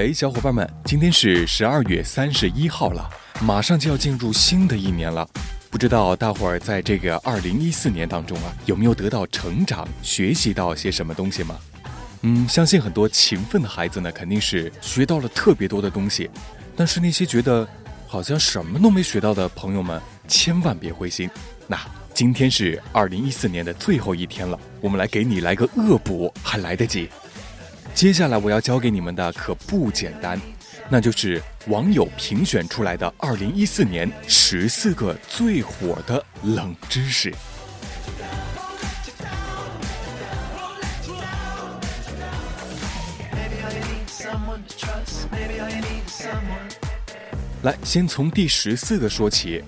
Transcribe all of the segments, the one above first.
哎，小伙伴们，今天是十二月三十一号了，马上就要进入新的一年了。不知道大伙儿在这个二零一四年当中啊，有没有得到成长，学习到些什么东西吗？嗯，相信很多勤奋的孩子呢，肯定是学到了特别多的东西。但是那些觉得好像什么都没学到的朋友们，千万别灰心。那今天是二零一四年的最后一天了，我们来给你来个恶补，还来得及。接下来我要教给你们的可不简单，那就是网友评选出来的二零一四年十四个最火的冷知识。来，先从第十四个说起，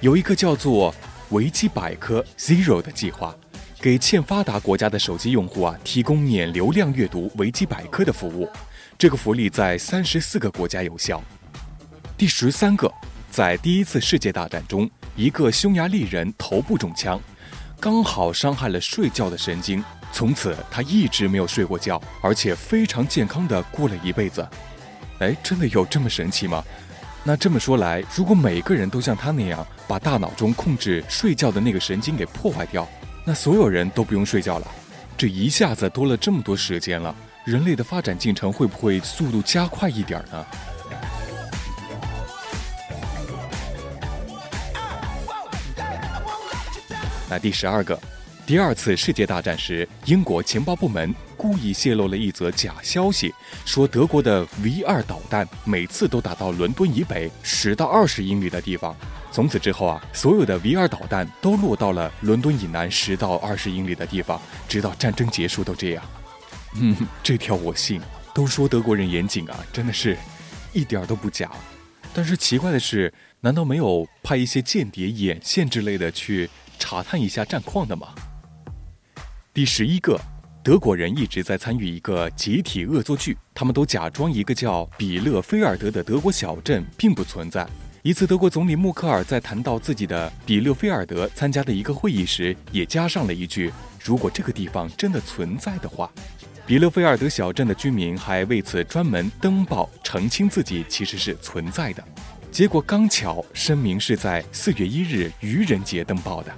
有一个叫做维基百科 Zero 的计划。给欠发达国家的手机用户啊提供免流量阅读维基百科的服务，这个福利在三十四个国家有效。第十三个，在第一次世界大战中，一个匈牙利人头部中枪，刚好伤害了睡觉的神经，从此他一直没有睡过觉，而且非常健康的过了一辈子。哎，真的有这么神奇吗？那这么说来，如果每个人都像他那样，把大脑中控制睡觉的那个神经给破坏掉。那所有人都不用睡觉了，这一下子多了这么多时间了，人类的发展进程会不会速度加快一点呢？那第十二个，第二次世界大战时，英国情报部门故意泄露了一则假消息，说德国的 V 二导弹每次都打到伦敦以北十到二十英里的地方。从此之后啊，所有的 V 二导弹都落到了伦敦以南十到二十英里的地方，直到战争结束都这样。嗯，这条我信。都说德国人严谨啊，真的是，一点都不假。但是奇怪的是，难道没有派一些间谍眼线之类的去查探一下战况的吗？第十一个，德国人一直在参与一个集体恶作剧，他们都假装一个叫比勒菲尔德的德国小镇并不存在。一次，德国总理默克尔在谈到自己的比勒菲尔德参加的一个会议时，也加上了一句：“如果这个地方真的存在的话。”比勒菲尔德小镇的居民还为此专门登报澄清自己其实是存在的。结果刚巧声明是在四月一日愚人节登报的。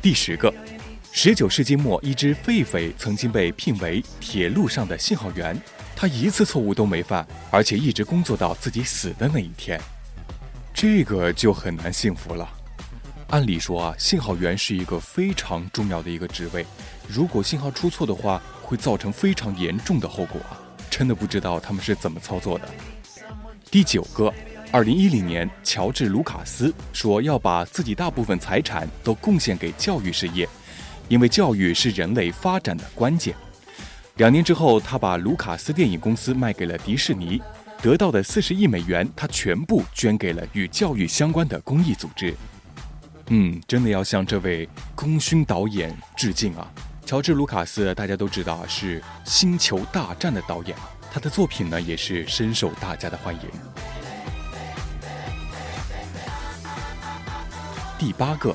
第十个，十九世纪末，一只狒狒曾经被聘为铁路上的信号员。他一次错误都没犯，而且一直工作到自己死的那一天，这个就很难幸福了。按理说啊，信号员是一个非常重要的一个职位，如果信号出错的话，会造成非常严重的后果啊！真的不知道他们是怎么操作的。第九个，二零一零年，乔治·卢卡斯说要把自己大部分财产都贡献给教育事业，因为教育是人类发展的关键。两年之后，他把卢卡斯电影公司卖给了迪士尼，得到的四十亿美元，他全部捐给了与教育相关的公益组织。嗯，真的要向这位功勋导演致敬啊！乔治·卢卡斯，大家都知道啊，是《星球大战》的导演，他的作品呢也是深受大家的欢迎。第八个，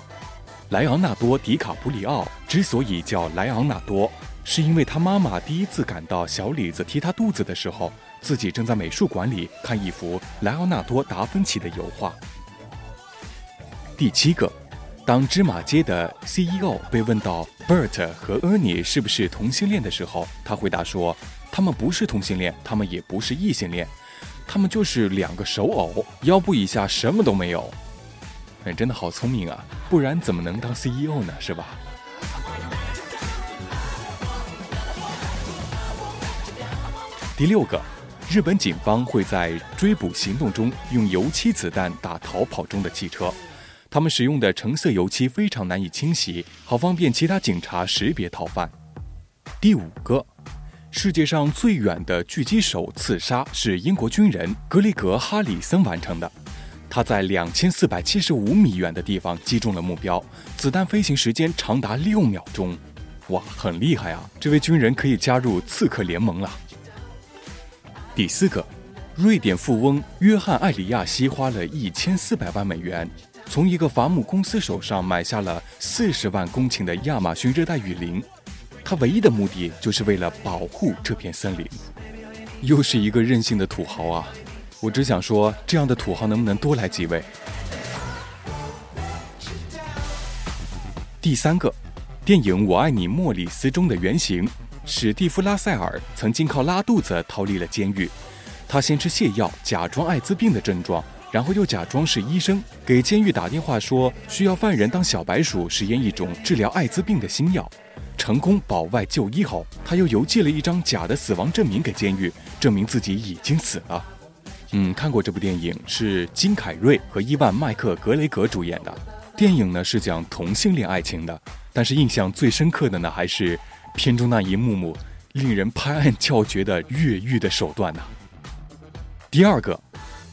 莱昂纳多·迪卡普里奥之所以叫莱昂纳多。是因为他妈妈第一次感到小李子踢他肚子的时候，自己正在美术馆里看一幅莱昂纳多·达芬奇的油画。第七个，当芝麻街的 CEO 被问到 Bert 和 Ernie 是不是同性恋的时候，他回答说：“他们不是同性恋，他们也不是异性恋，他们就是两个手偶，腰部以下什么都没有。”哎，真的好聪明啊，不然怎么能当 CEO 呢？是吧？第六个，日本警方会在追捕行动中用油漆子弹打逃跑中的汽车，他们使用的橙色油漆非常难以清洗，好方便其他警察识别逃犯。第五个，世界上最远的狙击手刺杀是英国军人格里格·哈里森完成的，他在两千四百七十五米远的地方击中了目标，子弹飞行时间长达六秒钟，哇，很厉害啊！这位军人可以加入刺客联盟了。第四个，瑞典富翁约翰·艾里亚西花了一千四百万美元，从一个伐木公司手上买下了四十万公顷的亚马逊热带雨林。他唯一的目的就是为了保护这片森林。又是一个任性的土豪啊！我只想说，这样的土豪能不能多来几位？第三个，电影《我爱你，莫里斯》中的原型史蒂夫·拉塞尔曾经靠拉肚子逃离了监狱。他先吃泻药，假装艾滋病的症状，然后又假装是医生，给监狱打电话说需要犯人当小白鼠实验一种治疗艾滋病的新药。成功保外就医后，他又邮寄了一张假的死亡证明给监狱，证明自己已经死了。嗯，看过这部电影，是金凯瑞和伊万·麦克格雷格主演的。电影呢是讲同性恋爱情的，但是印象最深刻的呢还是片中那一幕幕令人拍案叫绝的越狱的手段呢。第二个，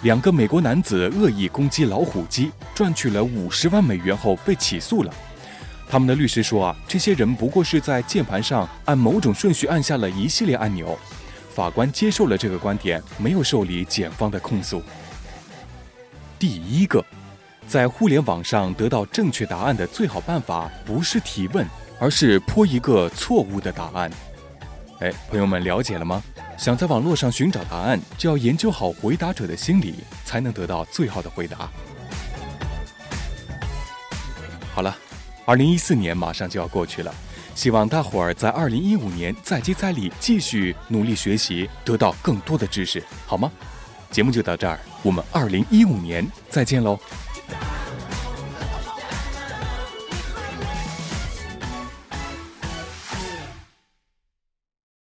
两个美国男子恶意攻击老虎机，赚取了五十万美元后被起诉了。他们的律师说啊，这些人不过是在键盘上按某种顺序按下了一系列按钮。法官接受了这个观点，没有受理检方的控诉。第一个。在互联网上得到正确答案的最好办法不是提问，而是泼一个错误的答案。哎，朋友们了解了吗？想在网络上寻找答案，就要研究好回答者的心理，才能得到最好的回答。好了，二零一四年马上就要过去了，希望大伙儿在二零一五年再接再厉，继续努力学习，得到更多的知识，好吗？节目就到这儿，我们二零一五年再见喽。